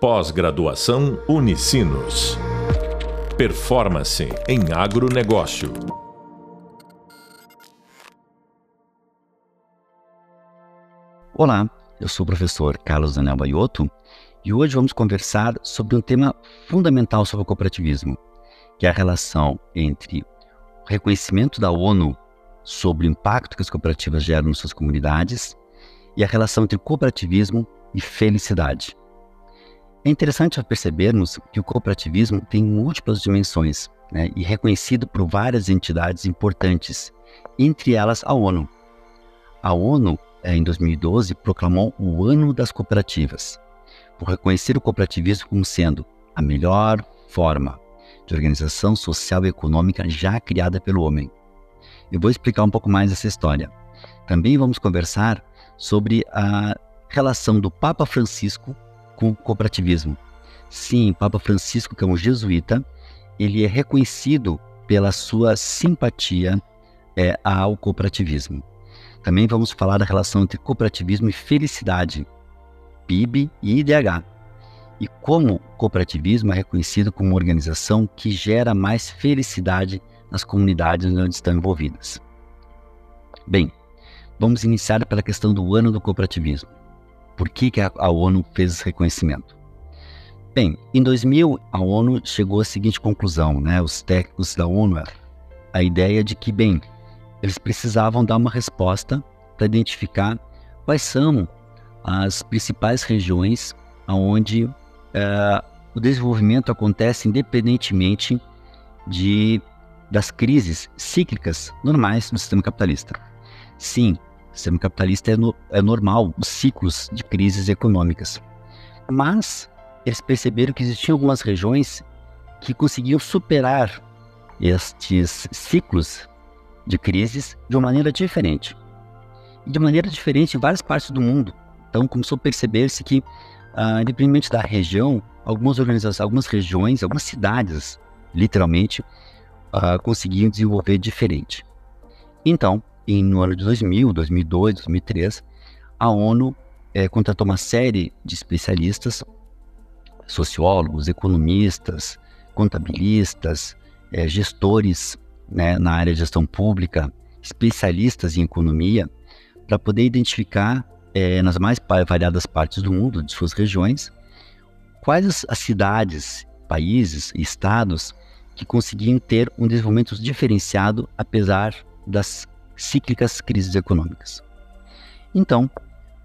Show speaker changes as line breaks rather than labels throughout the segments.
Pós-graduação Unicinos. Performance em agronegócio.
Olá, eu sou o professor Carlos Daniel Baiotto e hoje vamos conversar sobre um tema fundamental sobre o cooperativismo, que é a relação entre o reconhecimento da ONU sobre o impacto que as cooperativas geram nas suas comunidades e a relação entre cooperativismo e felicidade. É interessante percebermos que o cooperativismo tem múltiplas dimensões né, e reconhecido por várias entidades importantes, entre elas a ONU. A ONU, eh, em 2012, proclamou o Ano das Cooperativas, por reconhecer o cooperativismo como sendo a melhor forma de organização social e econômica já criada pelo homem. Eu vou explicar um pouco mais essa história. Também vamos conversar sobre a relação do Papa Francisco com o cooperativismo. Sim, Papa Francisco, que é um jesuíta, ele é reconhecido pela sua simpatia é, ao cooperativismo. Também vamos falar da relação entre cooperativismo e felicidade, PIB e IDH, e como o cooperativismo é reconhecido como uma organização que gera mais felicidade nas comunidades onde estão envolvidas. Bem, vamos iniciar pela questão do ano do cooperativismo. Por que, que a, a ONU fez esse reconhecimento? Bem, em 2000, a ONU chegou à seguinte conclusão, né? Os técnicos da ONU, a ideia de que, bem, eles precisavam dar uma resposta para identificar quais são as principais regiões onde é, o desenvolvimento acontece independentemente de das crises cíclicas normais do sistema capitalista. Sim, sistema capitalista é, no, é normal, os ciclos de crises econômicas. Mas eles perceberam que existiam algumas regiões que conseguiam superar estes ciclos de crises de uma maneira diferente. E de maneira diferente em várias partes do mundo. Então começou a perceber-se que, ah, independente da região, algumas organizações, algumas regiões, algumas cidades, literalmente, ah, conseguiam desenvolver diferente. Então, em, no ano de 2000, 2002, 2003, a ONU é, contratou uma série de especialistas, sociólogos, economistas, contabilistas, é, gestores né, na área de gestão pública, especialistas em economia, para poder identificar é, nas mais variadas partes do mundo, de suas regiões, quais as cidades, países e estados que conseguiam ter um desenvolvimento diferenciado apesar das cíclicas crises econômicas. Então,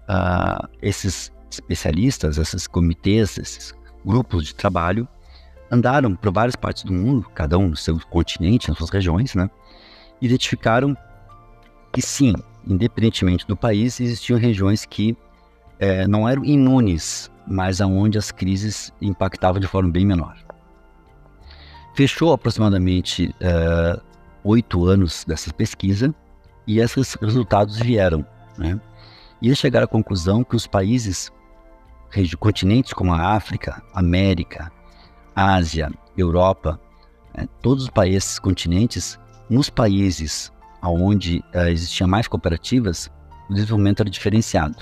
uh, esses especialistas, esses comitês, esses grupos de trabalho andaram por várias partes do mundo, cada um no seu continente, nas suas regiões, né? Identificaram que sim, independentemente do país, existiam regiões que é, não eram imunes, mas aonde as crises impactavam de forma bem menor. Fechou aproximadamente eh, oito anos dessa pesquisa e esses resultados vieram. Né? E eles chegaram à conclusão que os países, continentes como a África, América, Ásia, Europa, né, todos os países, continentes, nos países onde uh, existiam mais cooperativas, o desenvolvimento era diferenciado.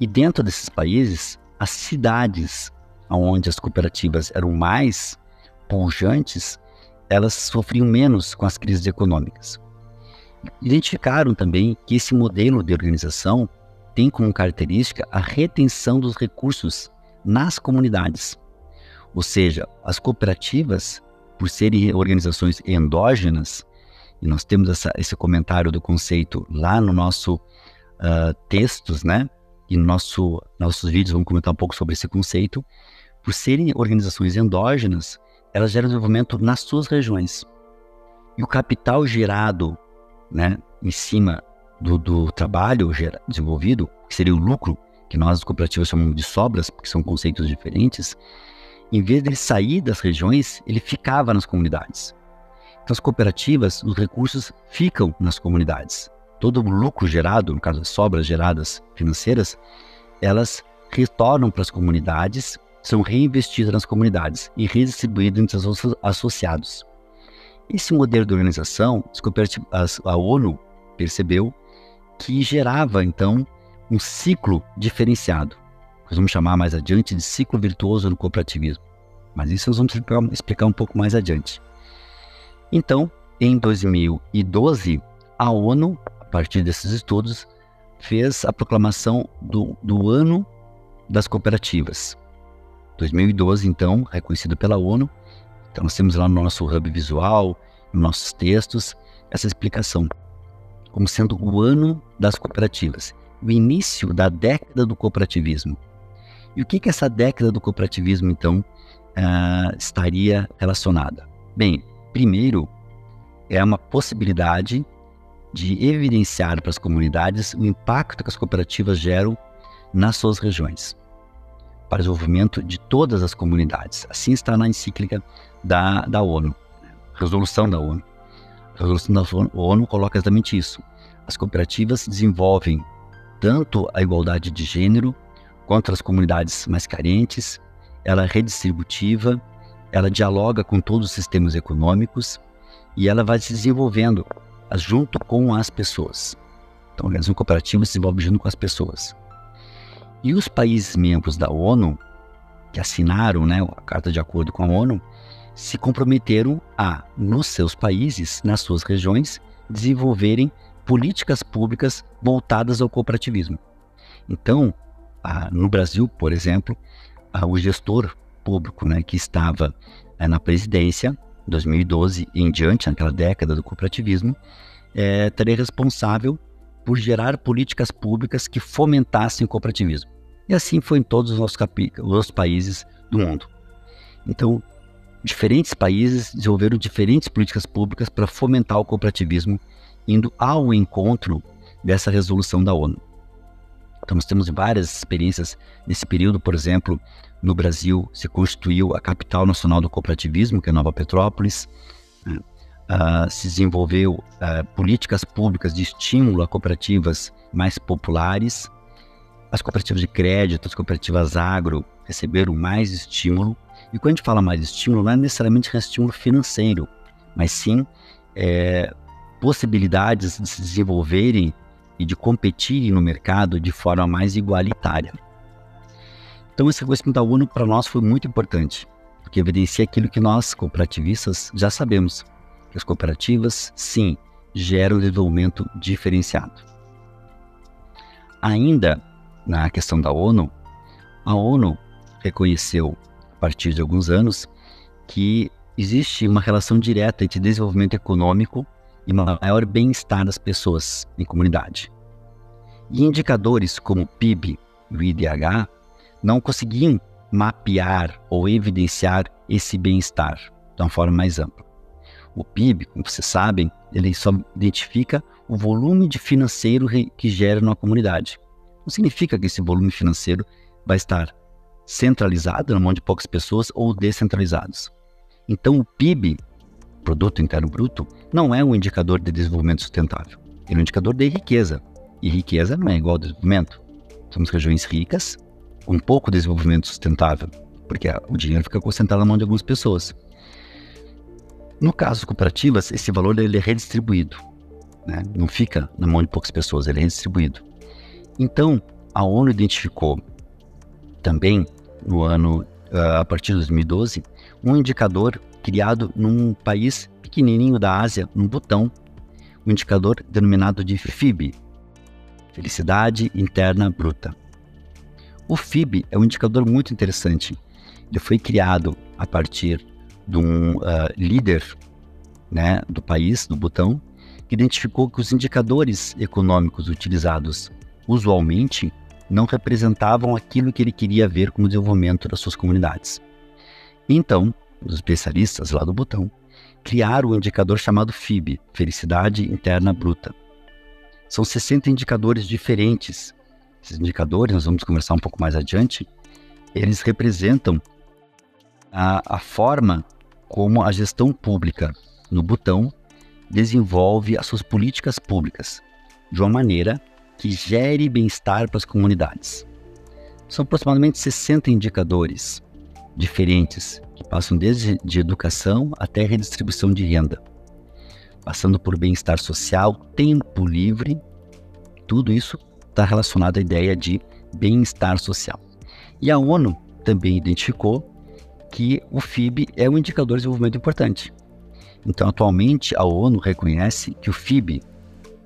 E dentro desses países, as cidades onde as cooperativas eram mais pujantes, elas sofriam menos com as crises econômicas. Identificaram também que esse modelo de organização tem como característica a retenção dos recursos nas comunidades. Ou seja, as cooperativas, por serem organizações endógenas, e nós temos essa, esse comentário do conceito lá no nosso uh, textos, né? E no nosso, nossos vídeos vamos comentar um pouco sobre esse conceito. Por serem organizações endógenas, elas geram desenvolvimento nas suas regiões. E o capital gerado né, em cima do, do trabalho gera, desenvolvido, que seria o lucro, que nós, as cooperativas, chamamos de sobras, porque são conceitos diferentes, em vez de sair das regiões, ele ficava nas comunidades. Então, as cooperativas, os recursos ficam nas comunidades. Todo o lucro gerado, no caso, as sobras geradas financeiras, elas retornam para as comunidades, são reinvestidas nas comunidades e redistribuídas entre os associados. Esse modelo de organização, a ONU percebeu que gerava, então, um ciclo diferenciado. nós vamos chamar mais adiante de ciclo virtuoso no cooperativismo. Mas isso nós vamos explicar, um pouco mais adiante. Então, em 2012, a ONU, a partir desses estudos, fez a proclamação do, do Ano das Cooperativas. 2012, então, reconhecido pela ONU. Então, nós temos lá no nosso hub visual, nos nossos textos, essa explicação como sendo o ano das cooperativas, o início da década do cooperativismo. E o que, que essa década do cooperativismo, então, uh, estaria relacionada? Bem, primeiro, é uma possibilidade de evidenciar para as comunidades o impacto que as cooperativas geram nas suas regiões, para o desenvolvimento de todas as comunidades. Assim está na encíclica da, da ONU, resolução da ONU. A resolução da ONU coloca exatamente isso. As cooperativas desenvolvem tanto a igualdade de gênero quanto as comunidades mais carentes, ela é redistributiva, ela dialoga com todos os sistemas econômicos e ela vai se desenvolvendo junto com as pessoas. Então, a organização cooperativa se desenvolve junto com as pessoas. E os países membros da ONU, que assinaram né, a Carta de Acordo com a ONU, se comprometeram a, nos seus países, nas suas regiões, desenvolverem políticas públicas voltadas ao cooperativismo. Então, no Brasil, por exemplo, o gestor público né, que estava é, na presidência, 2012 em diante, naquela década do cooperativismo, é, estaria responsável por gerar políticas públicas que fomentassem o cooperativismo. E assim foi em todos os nossos, os países do mundo. Então, diferentes países desenvolveram diferentes políticas públicas para fomentar o cooperativismo, indo ao encontro dessa resolução da ONU. Então, nós temos várias experiências nesse período, por exemplo, no Brasil se constituiu a capital nacional do cooperativismo, que é Nova Petrópolis. Uh, se desenvolveu uh, políticas públicas de estímulo a cooperativas mais populares. As cooperativas de crédito, as cooperativas agro receberam mais estímulo. E quando a gente fala mais estímulo, não é necessariamente estímulo financeiro, mas sim é, possibilidades de se desenvolverem e de competirem no mercado de forma mais igualitária. Então, esse reconhecimento da ONU para nós foi muito importante, porque evidencia aquilo que nós, cooperativistas, já sabemos: que as cooperativas, sim, geram desenvolvimento diferenciado. Ainda na questão da ONU, a ONU reconheceu, a partir de alguns anos, que existe uma relação direta entre desenvolvimento econômico e maior bem-estar das pessoas em comunidade. E indicadores como o PIB e o IDH não conseguiam mapear ou evidenciar esse bem-estar de uma forma mais ampla. O PIB, como vocês sabem, ele só identifica o volume de financeiro que gera numa comunidade. Não significa que esse volume financeiro vai estar centralizado na mão de poucas pessoas ou descentralizados. Então, o PIB produto interno bruto, não é um indicador de desenvolvimento sustentável. Ele é um indicador de riqueza. E riqueza não é igual a desenvolvimento. Somos regiões ricas, com pouco desenvolvimento sustentável, porque o dinheiro fica concentrado na mão de algumas pessoas. No caso das cooperativas, esse valor ele é redistribuído. Né? Não fica na mão de poucas pessoas, ele é redistribuído. Então, a ONU identificou também, no ano, ah, a partir de 2012, um indicador criado num país pequenininho da Ásia, num botão, um indicador denominado de FIB, Felicidade Interna Bruta. O FIB é um indicador muito interessante. Ele foi criado a partir de um uh, líder né, do país, do Butão, que identificou que os indicadores econômicos utilizados usualmente não representavam aquilo que ele queria ver como desenvolvimento das suas comunidades. Então, os especialistas lá do botão, criaram um indicador chamado FIB, Felicidade Interna Bruta. São 60 indicadores diferentes. Esses indicadores, nós vamos conversar um pouco mais adiante, eles representam a, a forma como a gestão pública no botão desenvolve as suas políticas públicas de uma maneira que gere bem-estar para as comunidades. São aproximadamente 60 indicadores diferentes que passam desde de educação até redistribuição de renda, passando por bem-estar social, tempo livre, tudo isso está relacionado à ideia de bem-estar social. E a ONU também identificou que o FIB é um indicador de desenvolvimento importante. Então, atualmente, a ONU reconhece que o FIB,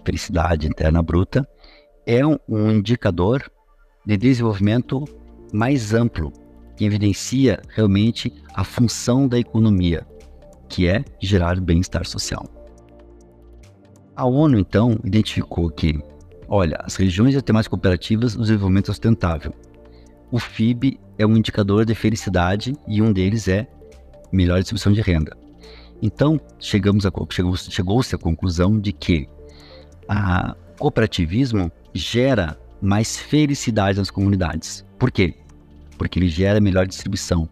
Felicidade Interna Bruta, é um, um indicador de desenvolvimento mais amplo, que evidencia realmente a função da economia, que é gerar bem-estar social. A ONU, então, identificou que, olha, as regiões e temáticas cooperativas do desenvolvimento sustentável. O FIB é um indicador de felicidade e um deles é melhor distribuição de renda. Então, chegamos a, chegou-se chegou à conclusão de que o cooperativismo gera mais felicidade nas comunidades. Por quê? Porque ele gera melhor distribuição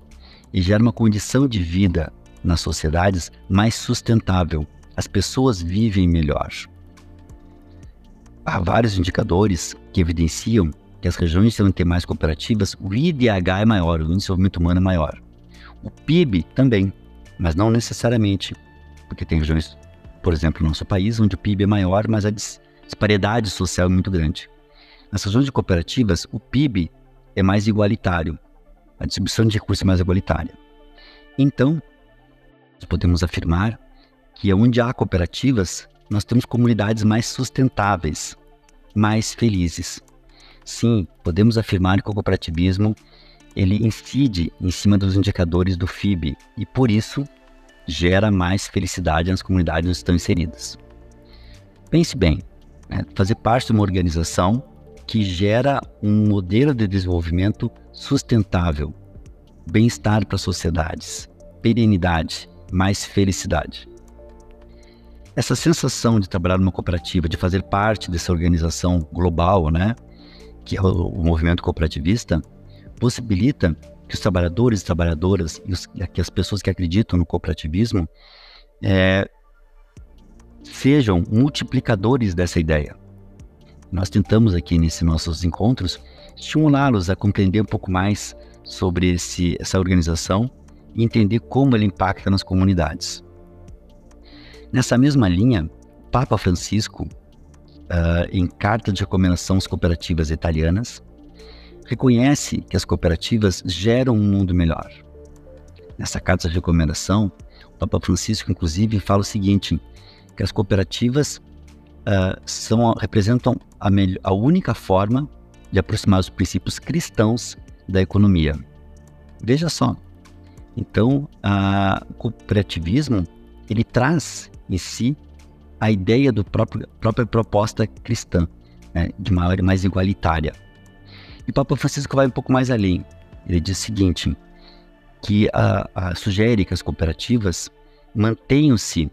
e gera uma condição de vida nas sociedades mais sustentável. As pessoas vivem melhor. Há vários indicadores que evidenciam que as regiões que ter mais cooperativas, o IDH é maior, o Índice de Desenvolvimento Humano é maior. O PIB também, mas não necessariamente, porque tem regiões, por exemplo, no nosso país, onde o PIB é maior, mas a disparidade social é muito grande. Nas regiões de cooperativas, o PIB é mais igualitário, a distribuição de recursos é mais igualitária. Então, nós podemos afirmar que onde há cooperativas, nós temos comunidades mais sustentáveis, mais felizes. Sim, podemos afirmar que o cooperativismo ele incide em cima dos indicadores do FIB e por isso gera mais felicidade nas comunidades onde estão inseridas. Pense bem, né? fazer parte de uma organização que gera um modelo de desenvolvimento sustentável, bem-estar para sociedades, perenidade, mais felicidade. Essa sensação de trabalhar numa cooperativa, de fazer parte dessa organização global, né, que é o, o movimento cooperativista, possibilita que os trabalhadores e trabalhadoras e os, que as pessoas que acreditam no cooperativismo é, sejam multiplicadores dessa ideia. Nós tentamos aqui nesses nossos encontros estimulá-los a compreender um pouco mais sobre esse, essa organização e entender como ela impacta nas comunidades. Nessa mesma linha, Papa Francisco uh, em carta de recomendação às cooperativas italianas, reconhece que as cooperativas geram um mundo melhor. Nessa carta de recomendação, o Papa Francisco, inclusive, fala o seguinte: que as cooperativas uh, são, representam a, a única forma de aproximar os princípios cristãos da economia. Veja só. Então, o cooperativismo ele traz em si a ideia da própria proposta cristã, né, de uma área mais igualitária. E o Papa Francisco vai um pouco mais além. Ele diz o seguinte, que a, a sugere que as cooperativas mantenham-se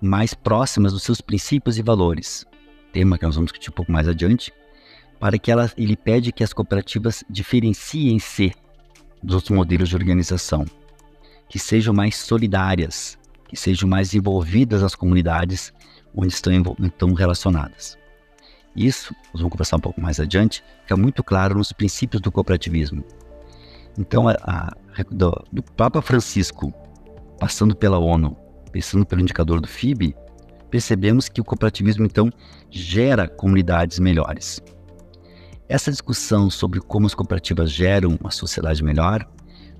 mais próximas dos seus princípios e valores, tema que nós vamos discutir um pouco mais adiante, para que ela, ele pede que as cooperativas diferenciem-se dos outros modelos de organização, que sejam mais solidárias, que sejam mais envolvidas nas comunidades onde estão, estão relacionadas. Isso, nós vamos conversar um pouco mais adiante, fica muito claro nos princípios do cooperativismo. Então, a, a do, do Papa Francisco, passando pela ONU, pensando pelo indicador do FIB, percebemos que o cooperativismo, então, gera comunidades melhores. Essa discussão sobre como as cooperativas geram uma sociedade melhor,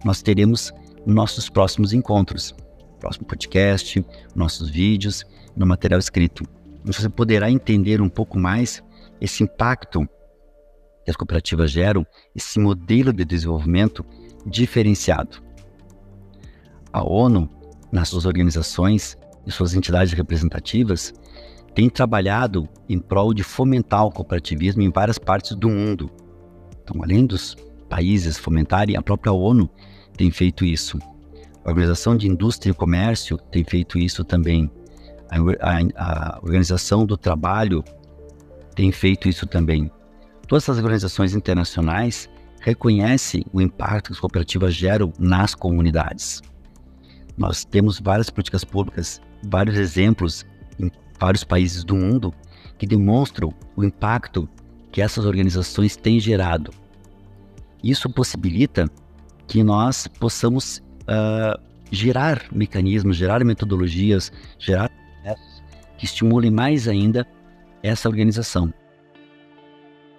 nós teremos nossos próximos encontros próximo podcast, nossos vídeos, no material escrito. Você poderá entender um pouco mais esse impacto que as cooperativas geram, esse modelo de desenvolvimento diferenciado. A ONU, nas suas organizações e suas entidades representativas, tem trabalhado em prol de fomentar o cooperativismo em várias partes do mundo. Então, além dos países fomentarem, a própria ONU tem feito isso. A Organização de Indústria e Comércio tem feito isso também. A, a, a Organização do Trabalho tem feito isso também. Todas essas organizações internacionais reconhecem o impacto que as cooperativas geram nas comunidades. Nós temos várias políticas públicas, vários exemplos em vários países do mundo que demonstram o impacto que essas organizações têm gerado. Isso possibilita que nós possamos uh, gerar mecanismos, gerar metodologias, gerar que estimulem mais ainda essa organização.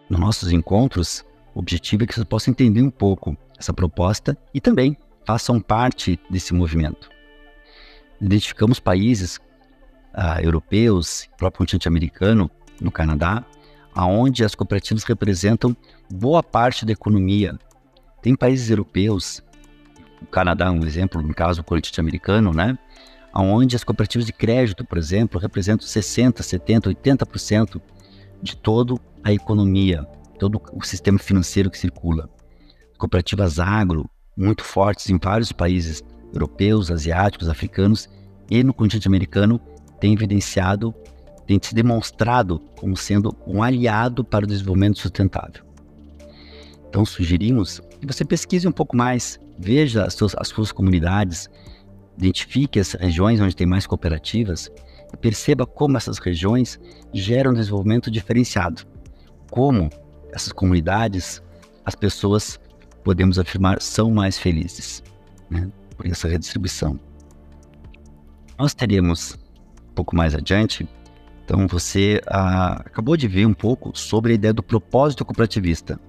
Nos nossos encontros, O objetivo é que vocês possam entender um pouco essa proposta e também façam parte desse movimento. Identificamos países uh, europeus, próprio continente americano, no Canadá, aonde as cooperativas representam boa parte da economia. Tem países europeus, o Canadá é um exemplo, no caso o continente americano, né? Onde as cooperativas de crédito, por exemplo, representam 60, 70, 80% de toda a economia, todo o sistema financeiro que circula. Cooperativas agro, muito fortes em vários países europeus, asiáticos, africanos e no continente americano, têm evidenciado, têm se demonstrado como sendo um aliado para o desenvolvimento sustentável. Então, sugerimos que você pesquise um pouco mais, veja as suas, as suas comunidades, identifique as regiões onde tem mais cooperativas e perceba como essas regiões geram desenvolvimento diferenciado. Como essas comunidades, as pessoas, podemos afirmar, são mais felizes né, por essa redistribuição. Nós teremos um pouco mais adiante, então você ah, acabou de ver um pouco sobre a ideia do propósito cooperativista,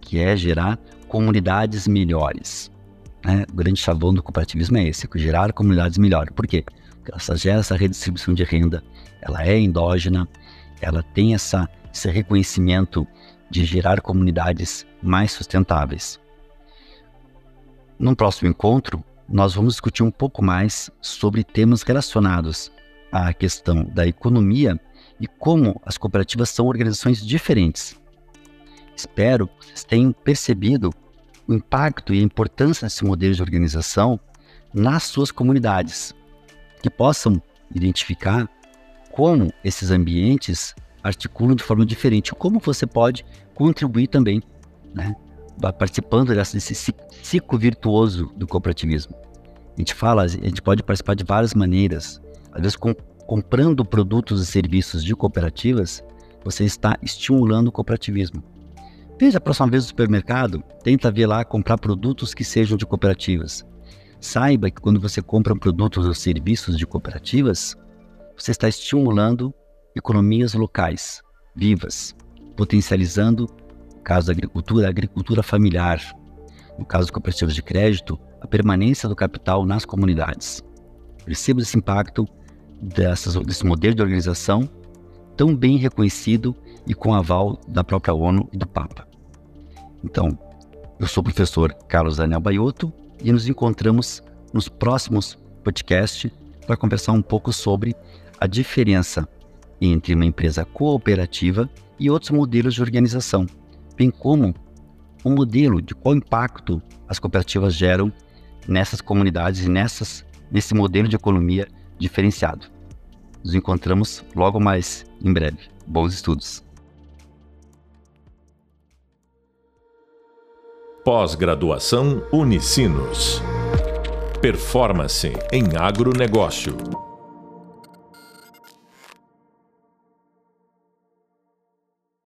que é gerar comunidades melhores. Né? O grande chavão do cooperativismo é esse, gerar comunidades melhores. Por quê? Porque ela essa redistribuição de renda, ela é endógena, ela tem essa, esse reconhecimento de gerar comunidades mais sustentáveis. No próximo encontro, nós vamos discutir um pouco mais sobre temas relacionados à questão da economia e como as cooperativas são organizações diferentes. Espero que vocês tenham percebido o impacto e a importância desse modelo de organização nas suas comunidades, que possam identificar como esses ambientes articulam de forma diferente, como você pode contribuir também, né, participando desse ciclo virtuoso do cooperativismo. A gente fala, a gente pode participar de várias maneiras, às vezes com, comprando produtos e serviços de cooperativas, você está estimulando o cooperativismo. Veja a próxima vez no supermercado, tenta ver lá comprar produtos que sejam de cooperativas. Saiba que quando você compra produtos ou serviços de cooperativas, você está estimulando economias locais, vivas, potencializando, caso da agricultura, a agricultura familiar, no caso de cooperativas de crédito, a permanência do capital nas comunidades. Perceba esse impacto dessas, desse modelo de organização tão bem reconhecido e com aval da própria ONU e do Papa. Então, eu sou o professor Carlos Daniel Baiotto e nos encontramos nos próximos podcasts para conversar um pouco sobre a diferença entre uma empresa cooperativa e outros modelos de organização, bem como um modelo de qual impacto as cooperativas geram nessas comunidades e nessas, nesse modelo de economia diferenciado. Nos encontramos logo mais em breve. Bons estudos!
Pós-graduação Unicinos. Performance em agronegócio.